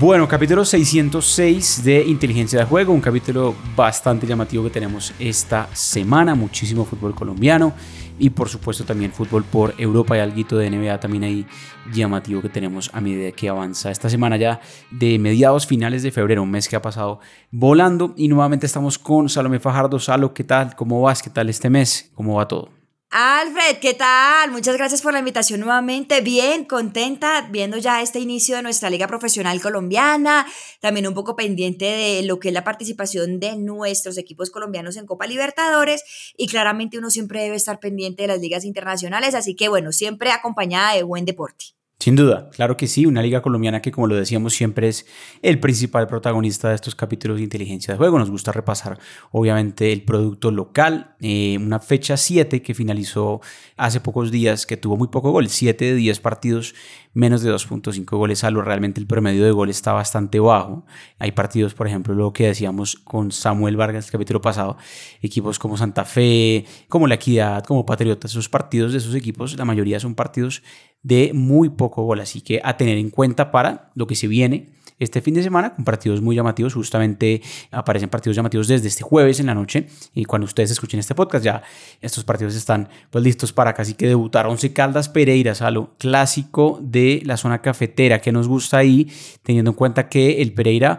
Bueno, capítulo 606 de Inteligencia de Juego, un capítulo bastante llamativo que tenemos esta semana, muchísimo fútbol colombiano y por supuesto también fútbol por Europa y algo de NBA también ahí llamativo que tenemos a medida que avanza esta semana ya de mediados finales de febrero, un mes que ha pasado volando y nuevamente estamos con Salomé Fajardo. Salo, ¿qué tal? ¿Cómo vas? ¿Qué tal este mes? ¿Cómo va todo? Alfred, ¿qué tal? Muchas gracias por la invitación nuevamente. Bien, contenta viendo ya este inicio de nuestra liga profesional colombiana. También un poco pendiente de lo que es la participación de nuestros equipos colombianos en Copa Libertadores. Y claramente uno siempre debe estar pendiente de las ligas internacionales. Así que bueno, siempre acompañada de buen deporte. Sin duda, claro que sí, una liga colombiana que como lo decíamos siempre es el principal protagonista de estos capítulos de inteligencia de juego. Nos gusta repasar obviamente el producto local, eh, una fecha 7 que finalizó hace pocos días, que tuvo muy poco gol, 7 de 10 partidos, menos de 2.5 goles a lo realmente el promedio de gol está bastante bajo. Hay partidos, por ejemplo, lo que decíamos con Samuel Vargas el capítulo pasado, equipos como Santa Fe, como La Equidad, como Patriotas, esos partidos de esos equipos, la mayoría son partidos de muy poco gol. Así que a tener en cuenta para lo que se viene este fin de semana con partidos muy llamativos. Justamente aparecen partidos llamativos desde este jueves en la noche. Y cuando ustedes escuchen este podcast, ya estos partidos están pues listos para casi que debutar. Once Caldas Pereira, lo clásico de la zona cafetera que nos gusta ahí, teniendo en cuenta que el Pereira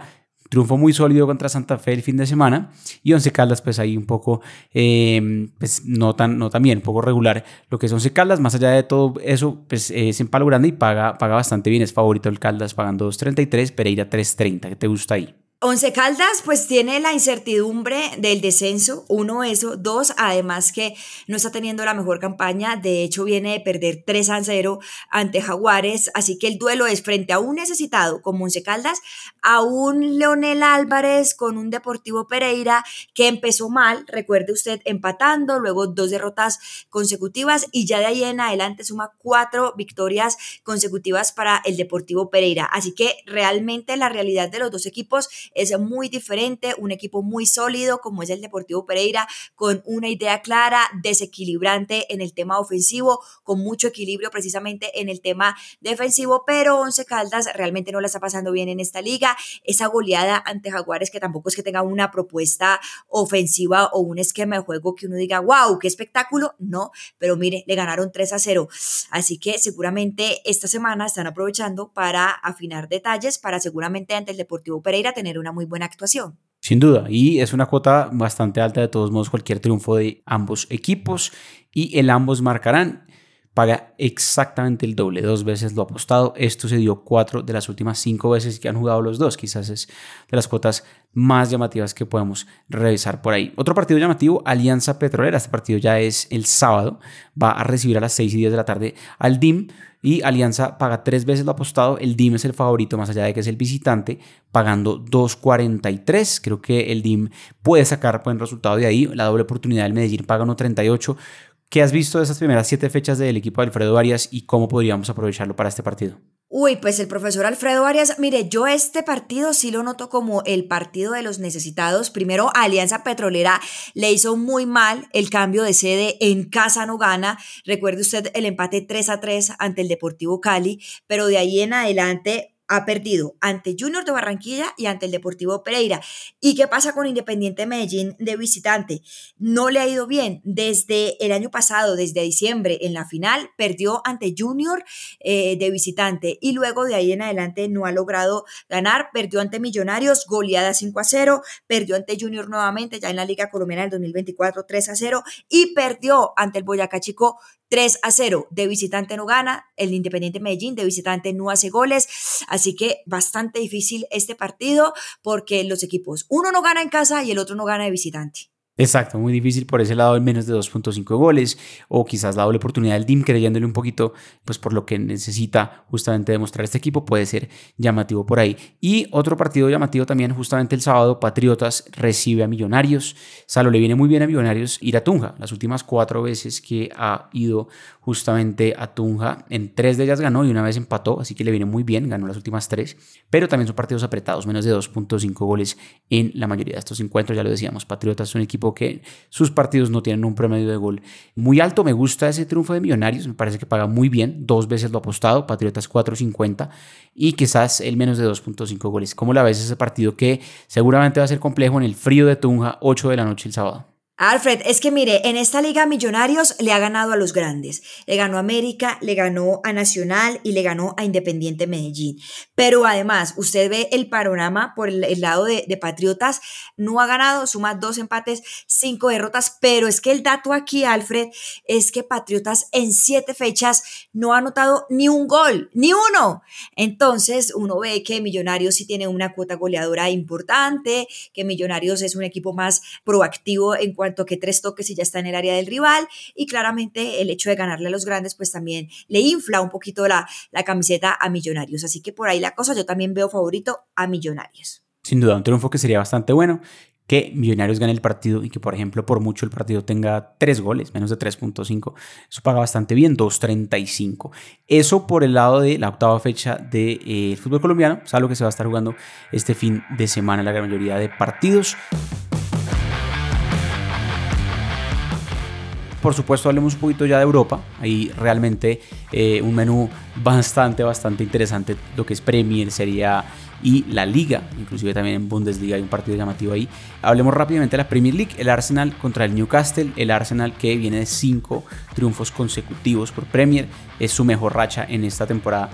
triunfo muy sólido contra Santa Fe el fin de semana y Once Caldas pues ahí un poco em, pues no tan, no tan bien, un poco regular lo que es Once Caldas, más allá de todo eso pues es en palo grande y paga, paga bastante bien, es favorito el Caldas pagando 2.33, Pereira 3.30, ¿qué te gusta ahí? Once Caldas pues tiene la incertidumbre del descenso, uno eso, dos además que no está teniendo la mejor campaña, de hecho viene de perder 3 a 0 ante Jaguares, así que el duelo es frente a un necesitado como Once Caldas, a un Leonel Álvarez con un Deportivo Pereira que empezó mal, recuerde usted, empatando, luego dos derrotas consecutivas y ya de ahí en adelante suma cuatro victorias consecutivas para el Deportivo Pereira, así que realmente la realidad de los dos equipos es muy diferente, un equipo muy sólido como es el Deportivo Pereira, con una idea clara, desequilibrante en el tema ofensivo, con mucho equilibrio precisamente en el tema defensivo, pero Once Caldas realmente no la está pasando bien en esta liga. Esa goleada ante Jaguares que tampoco es que tenga una propuesta ofensiva o un esquema de juego que uno diga, wow, qué espectáculo, no, pero mire, le ganaron 3 a 0. Así que seguramente esta semana están aprovechando para afinar detalles, para seguramente ante el Deportivo Pereira tener una muy buena actuación. Sin duda, y es una cuota bastante alta de todos modos cualquier triunfo de ambos equipos y el ambos marcarán paga exactamente el doble, dos veces lo apostado. Esto se dio cuatro de las últimas cinco veces que han jugado los dos. Quizás es de las cuotas más llamativas que podemos revisar por ahí. Otro partido llamativo, Alianza Petrolera. Este partido ya es el sábado. Va a recibir a las 6 y 10 de la tarde al DIM. Y Alianza paga tres veces lo apostado. El DIM es el favorito, más allá de que es el visitante, pagando 2.43. Creo que el DIM puede sacar buen resultado de ahí. La doble oportunidad del Medellín paga 1.38. ¿Qué has visto de esas primeras siete fechas del equipo de Alfredo Arias y cómo podríamos aprovecharlo para este partido? Uy, pues el profesor Alfredo Arias, mire, yo este partido sí lo noto como el partido de los necesitados. Primero, Alianza Petrolera le hizo muy mal el cambio de sede en casa no gana. Recuerde usted el empate 3 a 3 ante el Deportivo Cali, pero de ahí en adelante ha perdido ante Junior de Barranquilla y ante el Deportivo Pereira. ¿Y qué pasa con Independiente Medellín de visitante? No le ha ido bien. Desde el año pasado, desde diciembre, en la final, perdió ante Junior eh, de visitante y luego de ahí en adelante no ha logrado ganar. Perdió ante Millonarios, goleada 5 a 0, perdió ante Junior nuevamente, ya en la Liga Colombiana del 2024, 3 a 0 y perdió ante el Boyacá Chico 3 a 0. De visitante no gana, el Independiente Medellín de visitante no hace goles, que bastante difícil este partido porque los equipos, uno no gana en casa y el otro no gana de visitante. Exacto, muy difícil por ese lado en menos de 2.5 goles o quizás la oportunidad del DIM creyéndole un poquito pues por lo que necesita justamente demostrar este equipo puede ser llamativo por ahí. Y otro partido llamativo también justamente el sábado, Patriotas recibe a Millonarios. Salo le viene muy bien a Millonarios ir a Tunja. Las últimas cuatro veces que ha ido justamente a Tunja, en tres de ellas ganó y una vez empató, así que le viene muy bien, ganó las últimas tres, pero también son partidos apretados, menos de 2.5 goles en la mayoría de estos encuentros, ya lo decíamos, Patriotas es un equipo que sus partidos no tienen un promedio de gol muy alto. Me gusta ese triunfo de Millonarios, me parece que paga muy bien, dos veces lo apostado, Patriotas 4.50 y quizás el menos de 2.5 goles. ¿Cómo la ves ese partido que seguramente va a ser complejo en el frío de Tunja, 8 de la noche el sábado? Alfred, es que mire, en esta liga Millonarios le ha ganado a los grandes. Le ganó a América, le ganó a Nacional y le ganó a Independiente Medellín. Pero además, usted ve el panorama por el, lado de, de, Patriotas, no ha ganado, suma dos empates, cinco derrotas, pero es que el dato aquí, Alfred, es que Patriotas en siete fechas no ha anotado ni un gol, ni uno. Entonces, uno ve que Millonarios sí tiene una cuota goleadora importante, que Millonarios es un equipo más proactivo en cuanto toque tres toques y ya está en el área del rival y claramente el hecho de ganarle a los grandes pues también le infla un poquito la, la camiseta a Millonarios. Así que por ahí la cosa, yo también veo favorito a Millonarios. Sin duda, un triunfo que sería bastante bueno que Millonarios gane el partido y que, por ejemplo, por mucho el partido tenga tres goles, menos de 3.5. Eso paga bastante bien, 2.35. Eso por el lado de la octava fecha del de, eh, fútbol colombiano, es algo que se va a estar jugando este fin de semana, la gran mayoría de partidos. Por supuesto, hablemos un poquito ya de Europa. Ahí realmente eh, un menú bastante, bastante interesante. Lo que es Premier, sería y la Liga, inclusive también en Bundesliga hay un partido llamativo ahí. Hablemos rápidamente de la Premier League, el Arsenal contra el Newcastle, el Arsenal que viene de cinco triunfos consecutivos por Premier, es su mejor racha en esta temporada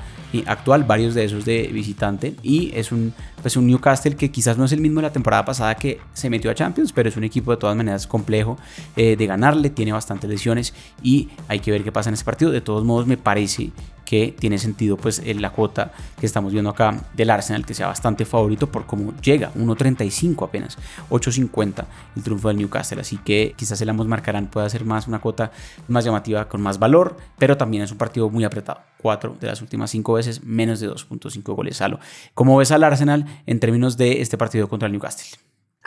actual, varios de esos de visitante y es un, pues un Newcastle que quizás no es el mismo de la temporada pasada que se metió a Champions, pero es un equipo de todas maneras complejo eh, de ganarle, tiene bastantes lesiones y hay que ver qué pasa en ese partido. De todos modos me parece que tiene sentido pues la cuota que estamos viendo acá del Arsenal que sea bastante favorito por cómo llega 1.35 apenas 8.50 el triunfo del Newcastle así que quizás el ambos marcarán pueda ser más una cuota más llamativa con más valor pero también es un partido muy apretado cuatro de las últimas cinco veces menos de 2.5 goles salo ¿cómo ves al Arsenal en términos de este partido contra el Newcastle?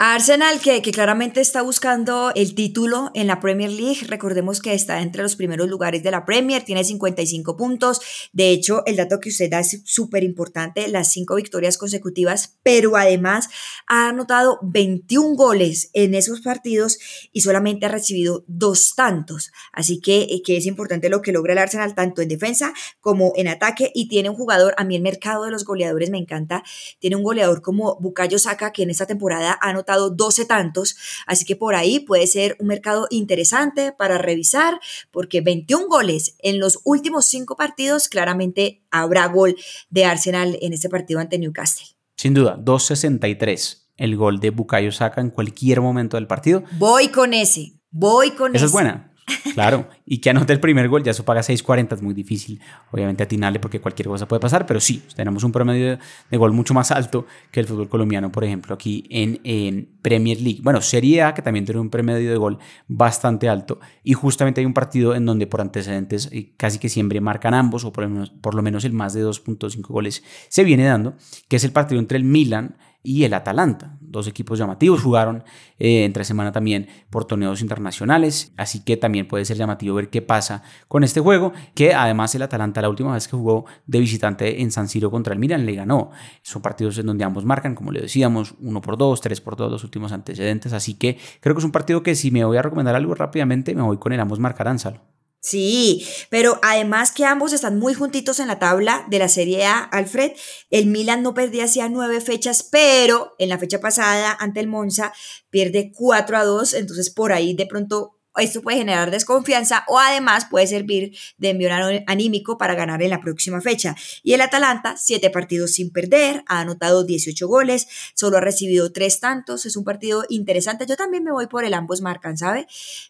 Arsenal, que, que, claramente está buscando el título en la Premier League, recordemos que está entre los primeros lugares de la Premier, tiene 55 puntos, de hecho el dato que usted da es súper importante, las cinco victorias consecutivas, pero además ha anotado 21 goles en esos partidos y solamente ha recibido dos tantos, así que, eh, que es importante lo que logra el Arsenal tanto en defensa como en ataque y tiene un jugador, a mí el mercado de los goleadores me encanta, tiene un goleador como Bukayo Saka que en esta temporada ha anotado 12 tantos, así que por ahí puede ser un mercado interesante para revisar, porque 21 goles en los últimos cinco partidos, claramente habrá gol de Arsenal en este partido ante Newcastle. Sin duda, 2.63 el gol de Bukayo Saka en cualquier momento del partido. Voy con ese, voy con ese. Esa es buena. Claro, y que anote el primer gol, ya eso paga 6.40, es muy difícil, obviamente atinarle porque cualquier cosa puede pasar, pero sí, tenemos un promedio de, gol mucho más alto que el fútbol colombiano, por ejemplo, aquí en, Premier League. Bueno, Serie A, que también tiene un promedio de gol bastante alto, y justamente hay un partido en donde por antecedentes eh, casi que siempre marcan ambos, o por lo menos, por lo menos el más de 2.5 goles se viene dando, que es el partido entre el Milan y el Atalanta. Dos equipos llamativos jugaron eh, entre semana también por torneos internacionales, así que también puede ser llamativo ver qué pasa con este juego, que además el Atalanta la última vez que jugó de visitante en San Siro contra el Milan le ganó. Son partidos en donde ambos marcan, como le decíamos, uno por dos, tres por dos, los últimos antecedentes, así que creo que es un partido que si me voy a recomendar algo rápidamente, me voy con el ambos marcarán, Salo. Sí, pero además que ambos están muy juntitos en la tabla de la Serie A, Alfred. El Milan no perdía hacía nueve fechas, pero en la fecha pasada ante el Monza pierde 4 a 2, entonces por ahí de pronto esto puede generar desconfianza o además puede servir de envío anímico para ganar en la próxima fecha. Y el Atalanta, siete partidos sin perder, ha anotado 18 goles, solo ha recibido tres tantos, es un partido interesante. Yo también me voy por el ambos marcan, ¿sabe?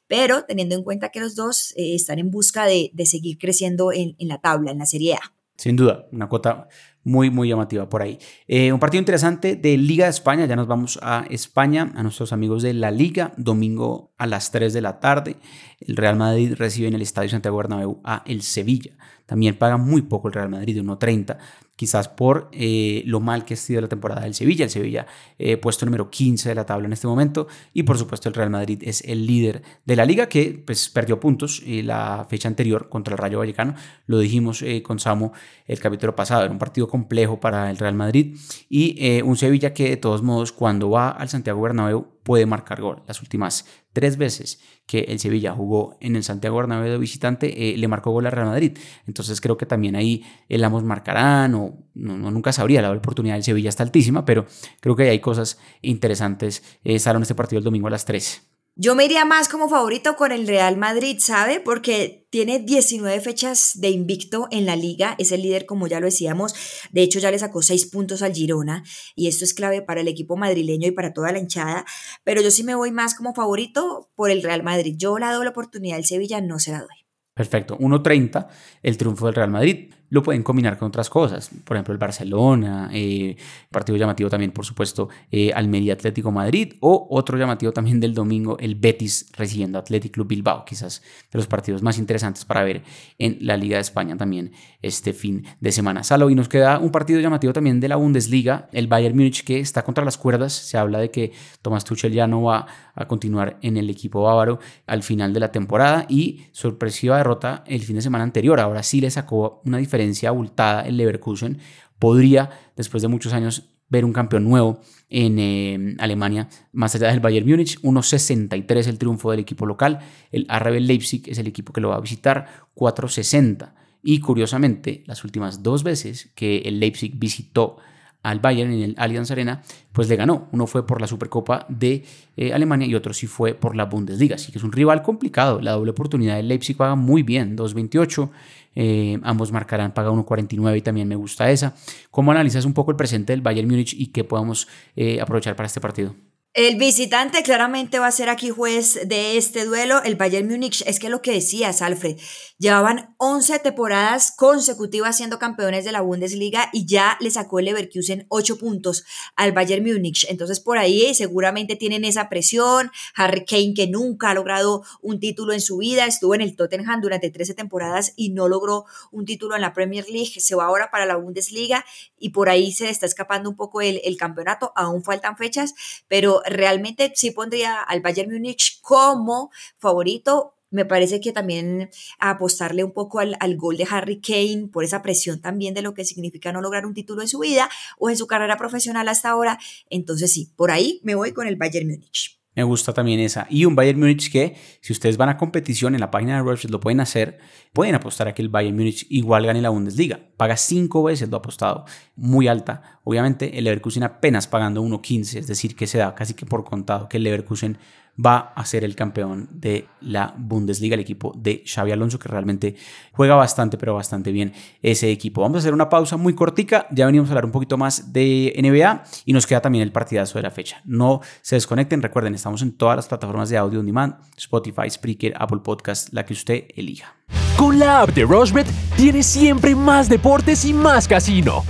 Pero teniendo en cuenta que los dos eh, están en busca de, seguir creciendo en, en la tabla, en la Serie A. Sin duda, una cuota muy, muy llamativa por ahí. Eh, un partido interesante de Liga de España, ya nos vamos a España, a nuestros amigos de la Liga, domingo a las 3 de la tarde. El Real Madrid recibe en el Estadio Santiago Bernabéu a el Sevilla. También paga muy poco el Real Madrid, de 1.30 quizás por eh, lo mal que ha sido la temporada del Sevilla. El Sevilla eh, puesto número 15 de la tabla en este momento y por supuesto el Real Madrid es el líder de la liga que pues, perdió puntos eh, la fecha anterior contra el Rayo Vallecano. Lo dijimos con Samu el capítulo pasado, era un partido complejo para el Real Madrid y un Sevilla que de todos modos cuando va al Santiago Bernabéu puede marcar gol. Las últimas tres veces que el Sevilla jugó en el Santiago Bernabéu de visitante, eh, le marcó gol a Real Madrid. Entonces creo que también ahí el ambos marcarán o no, nunca sabría, la oportunidad del Sevilla está altísima, pero creo que hay cosas interesantes. Eh, este partido el domingo a las 3. Yo me iría más como favorito con el Real Madrid, ¿sabe? Porque tiene 19 fechas de invicto en la liga, es el líder como ya lo decíamos, de hecho ya le sacó 6 puntos al Girona y esto es clave para el equipo madrileño y para toda la hinchada, pero yo sí me voy más como favorito por el Real Madrid. Yo la doble oportunidad del Sevilla no se la doy. Perfecto, 1.30 el triunfo del Real Madrid lo pueden combinar con otras cosas. Por ejemplo, el Barcelona, eh, partido llamativo también, por supuesto, eh, Almería Atlético Madrid o otro llamativo también del domingo, el Betis recibiendo Athletic Club Bilbao, quizás de los partidos más interesantes para ver en la Liga de España también este fin de semana. Salo, y nos queda un partido llamativo también de la Bundesliga, el Bayern Múnich que está contra las cuerdas. Se habla de que Thomas Tuchel ya no va a continuar en el equipo bávaro al final de la temporada y sorpresiva derrota el fin de semana anterior. Ahora sí le sacó una diferencia abultada el Leverkusen, podría, después de muchos años, ver un campeón nuevo en eh, Alemania, más allá del Bayern Múnich, 1.63 el triunfo del equipo local, el RB Leipzig es el equipo que lo va a visitar, 4.60. Y curiosamente, las últimas dos veces que el Leipzig visitó al Bayern en el Allianz Arena, pues le ganó. Uno fue por la Supercopa de eh, Alemania y otro sí fue por la Bundesliga. Así que es un rival complicado. La doble oportunidad del Leipzig paga muy bien, 2.28. Eh, ambos marcarán, paga 1.49 y también me gusta esa. ¿Cómo analizas un poco el presente del Bayern Múnich y qué podemos eh, aprovechar para este partido? El visitante claramente va a ser aquí juez de este duelo, el Bayern Múnich. Es que lo que decías, Alfred, llevaban 11 temporadas consecutivas siendo campeones de la Bundesliga y ya le sacó el Leverkusen 8 puntos al Bayern Múnich. Entonces por ahí seguramente tienen esa presión. Harry Kane que nunca ha logrado un título en su vida, estuvo en el Tottenham durante 13 temporadas y no logró un título en la Premier League. Se va ahora para la Bundesliga y por ahí se está escapando un poco el campeonato. Aún faltan fechas, pero realmente sí pondría al Bayern Múnich como favorito. Me parece que también apostarle un poco al, al, gol de Harry Kane por esa presión también de lo que significa no lograr un título en su vida o en su carrera profesional hasta ahora. Entonces sí, por ahí me voy con el Bayern Múnich. Me gusta también esa. Y un Bayern Múnich que, si ustedes van a competición en la página de Rush, lo pueden hacer, pueden apostar a que el Bayern Múnich igual gane la Bundesliga. Paga cinco veces lo apostado, muy alta. Obviamente, el Leverkusen apenas pagando 1.15, es decir, que se da casi que por contado que el Leverkusen va a ser el campeón de la Bundesliga, el equipo de Xavi Alonso, que realmente juega bastante, pero bastante bien ese equipo. Vamos a hacer una pausa muy cortica, ya venimos a hablar un poquito más de NBA y nos queda también el partidazo de la fecha. No se desconecten, recuerden, estamos en todas las plataformas de audio on demand, Spotify, Spreaker, Apple Podcast, la que usted elija. Con la app de Rushbet tienes siempre más deportes y más casino.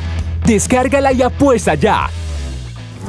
Descárgala y apuesta ya.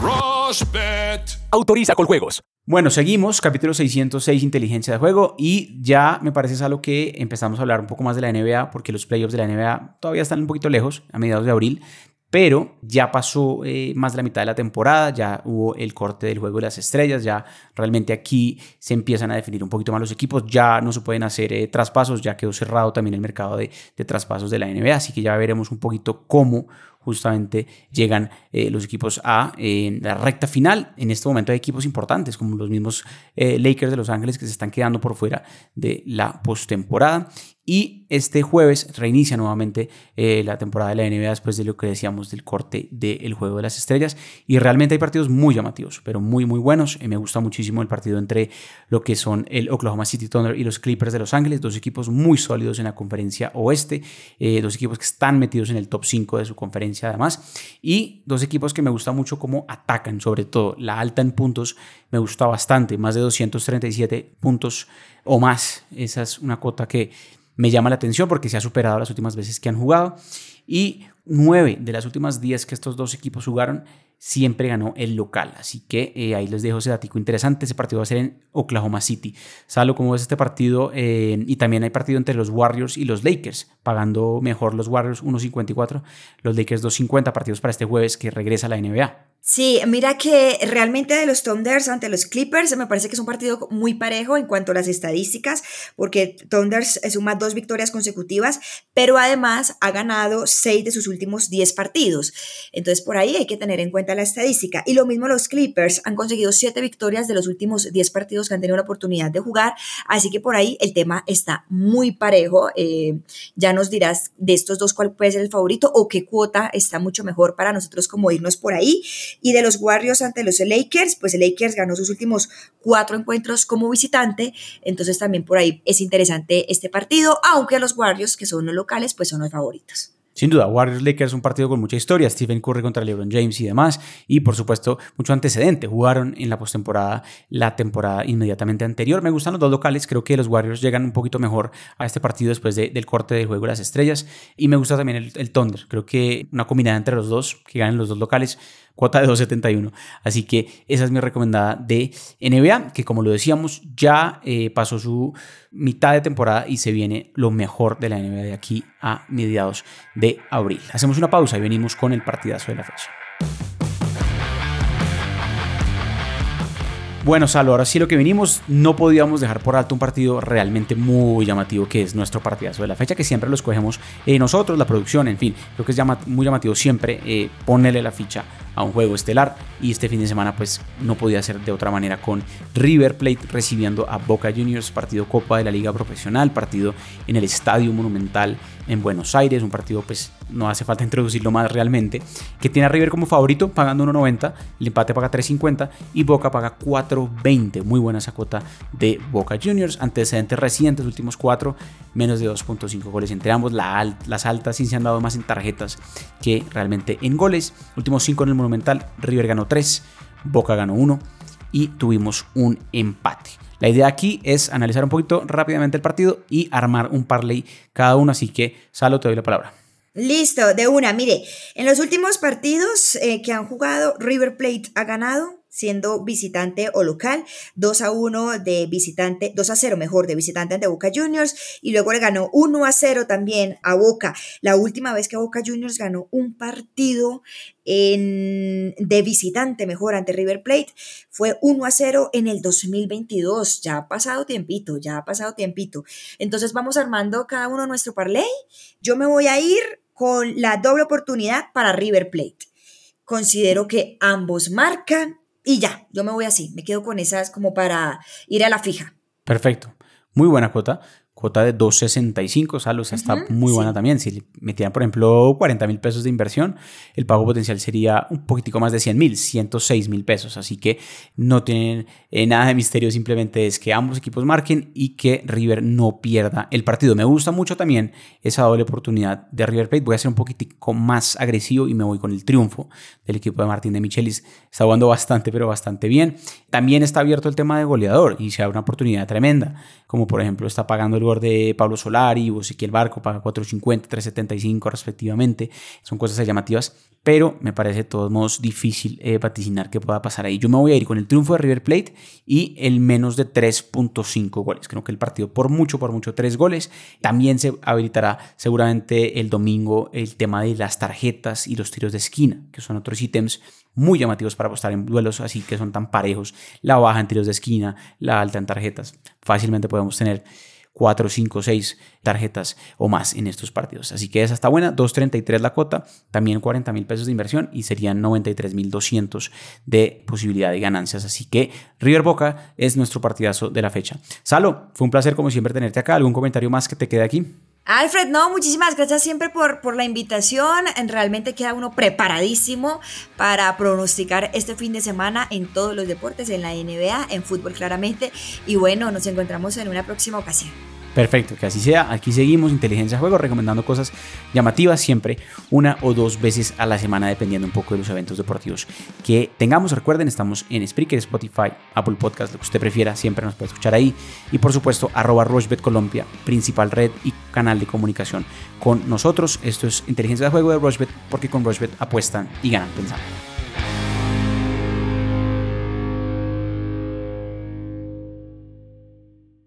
Rushbet. Autoriza con juegos. Bueno, seguimos, capítulo 606, inteligencia de juego, y ya me parece es algo que empezamos a hablar un poco más de la NBA, porque los playoffs de la NBA todavía están un poquito lejos, a mediados de abril, pero ya pasó eh, más de la mitad de la temporada, ya hubo el corte del juego de las estrellas, ya realmente aquí se empiezan a definir un poquito más los equipos, ya no se pueden hacer eh, traspasos, ya quedó cerrado también el mercado de, de traspasos de la NBA, así que ya veremos un poquito cómo justamente llegan eh, los equipos a la recta final. En este momento hay equipos importantes como los mismos eh, Lakers de Los Ángeles que se están quedando por fuera de la postemporada. Y este jueves reinicia nuevamente eh, la temporada de la NBA después de lo que decíamos del corte del Juego de las Estrellas. Y realmente hay partidos muy llamativos, pero muy, muy buenos. me gusta muchísimo el partido entre lo que son el Oklahoma City Thunder y los Clippers de Los Ángeles, dos equipos muy sólidos en la conferencia oeste, dos equipos que están metidos en el top 5 de su conferencia además. Y dos equipos que me gusta mucho cómo atacan, sobre todo la alta en puntos, me gusta bastante, más de 237 puntos o más. Esa es una cota que me llama la atención porque se ha superado las últimas veces que han jugado. Y nueve de las últimas 10 que estos dos equipos jugaron siempre ganó el local. Así que eh, ahí les dejo ese datico interesante. Ese partido va a ser en Oklahoma City. Salo, ¿cómo ves este partido? Y también hay partido entre los Warriors y los Lakers, pagando mejor los Warriors 1.54, los Lakers 2.50 partidos para este jueves que regresa a la NBA. Sí, mira que realmente de los Thunders ante los Clippers me parece que es un partido muy parejo en cuanto a las estadísticas, porque Thunders suma dos victorias consecutivas, pero además ha ganado seis de sus últimos últimos 10 partidos. Entonces, por ahí hay que tener en cuenta la estadística. Y lo mismo los Clippers han conseguido 7 victorias de los últimos 10 partidos que han tenido la oportunidad de jugar. Así que por ahí el tema está muy parejo. Eh, ya nos dirás de estos dos cuál puede ser el favorito o qué cuota está mucho mejor para nosotros como irnos por ahí. Y de los Warriors ante los Lakers, pues el Lakers ganó sus últimos cuatro encuentros como visitante. Entonces también por ahí es interesante este partido, aunque los Warriors, que son los locales, pues son los favoritos. Sin duda, Warriors Lakers es un partido con mucha historia, Stephen Curry contra LeBron James y demás, y por supuesto mucho antecedente. Jugaron en la postemporada la temporada inmediatamente anterior. Me gustan los dos locales, creo que los Warriors llegan un poquito mejor a este partido después del corte del juego de las estrellas, y me gusta también el, el Thunder. Creo que una combinada entre los dos, que ganen los dos locales, cuota de 2.71. Así que esa es mi recomendada de NBA, que como lo decíamos, ya eh, pasó su mitad de temporada y se viene lo mejor de la NBA de aquí a mediados de abril. Hacemos una pausa y venimos con el partidazo de la fecha. Bueno, Salo, ahora sí lo que vinimos, no podíamos dejar por alto un partido realmente muy llamativo que es nuestro partidazo de la fecha, que siempre lo escogemos eh, nosotros, la producción, en fin, creo que es muy llamativo siempre eh, ponerle la ficha a un juego estelar. Y este fin de semana pues no podía ser de otra manera con River Plate recibiendo a Boca Juniors, partido Copa de la Liga Profesional, partido en el Estadio Monumental en Buenos Aires, un partido pues no hace falta introducirlo más realmente, que tiene a River como favorito pagando 1.90, el empate paga 3.50 y Boca paga 4.20, muy buena esa cuota de Boca Juniors, antecedentes recientes, últimos cuatro, menos de 2.5 goles entre ambos, las altas sí se han dado más en tarjetas que realmente en goles, últimos 5 en el Monumental, River ganó 3, Boca ganó 1 y tuvimos un empate. La idea aquí es analizar un poquito rápidamente el partido y armar un parlay cada uno, así que Salo, te doy la palabra. Listo, de una. Mire, en los últimos partidos eh, que han jugado, River Plate ha ganado siendo visitante o local, 2 a 1 de visitante, 2 a 0 mejor de visitante ante Boca Juniors y luego le ganó 1 a 0 también a Boca. La última vez que Boca Juniors ganó un partido en, de visitante mejor ante River Plate fue 1 a 0 en el 2022. Ya ha pasado tiempito, ya ha pasado tiempito. Entonces vamos armando cada uno nuestro parlay. Yo me voy a ir con la doble oportunidad para River Plate. Considero que ambos marcan y ya, yo me voy así, me quedo con esas como para ir a la fija. Perfecto. Muy buena cuota cuota de 2.65, o sea, está muy buena también. Si metieran, por ejemplo, 40 mil pesos de inversión, el pago potencial sería un poquitico más de 100 mil, 106 mil pesos. Así que no tienen eh, nada de misterio, simplemente es que ambos equipos marquen y que River no pierda el partido. Me gusta mucho también esa doble oportunidad de River Plate. Voy a ser un poquitico más agresivo y me voy con el triunfo del equipo de Martín de Michelis. Está jugando bastante, pero bastante bien. También está abierto el tema de goleador y se abre una oportunidad tremenda, como por ejemplo está pagando el de Pablo Solari o Ezequiel Barco paga 4.50, 3.75 respectivamente. Son cosas llamativas, pero me parece de todos modos difícil eh, vaticinar qué pueda pasar ahí. Yo me voy a ir con el triunfo de River Plate y el menos de 3.5 goles. Creo que el partido por mucho, por mucho, 3 goles. También se habilitará seguramente el domingo el tema de las tarjetas y los tiros de esquina, que son otros ítems muy llamativos para apostar en duelos, así que son tan parejos. La baja en tiros de esquina, la alta en tarjetas. Fácilmente podemos tener 4, 5, 6 tarjetas o más en estos partidos. Así que esa está buena, 2.33 la cuota, también 40 mil pesos de inversión y serían 93 mil 200 de posibilidad de ganancias. Así que River Boca es nuestro partidazo de la fecha. Salo, fue un placer como siempre tenerte acá. ¿Algún comentario más que te quede aquí? Alfred, no, muchísimas gracias siempre por, por la invitación. Realmente queda uno preparadísimo para pronosticar este fin de semana en todos los deportes, en la NBA, en fútbol claramente. Y bueno, nos encontramos en una próxima ocasión. Perfecto, que así sea. Aquí seguimos, Inteligencia Juego, recomendando cosas llamativas siempre una o dos veces a la semana, dependiendo un poco de los eventos deportivos que tengamos. Recuerden, estamos en Spreaker, Spotify, Apple Podcast, lo que usted prefiera, siempre nos puede escuchar ahí. Y por supuesto, arroba Rochbet Colombia, principal red y canal de comunicación con nosotros. Esto es Inteligencia de Juego de Rochbet, porque con Rochbet apuestan y ganan pensando.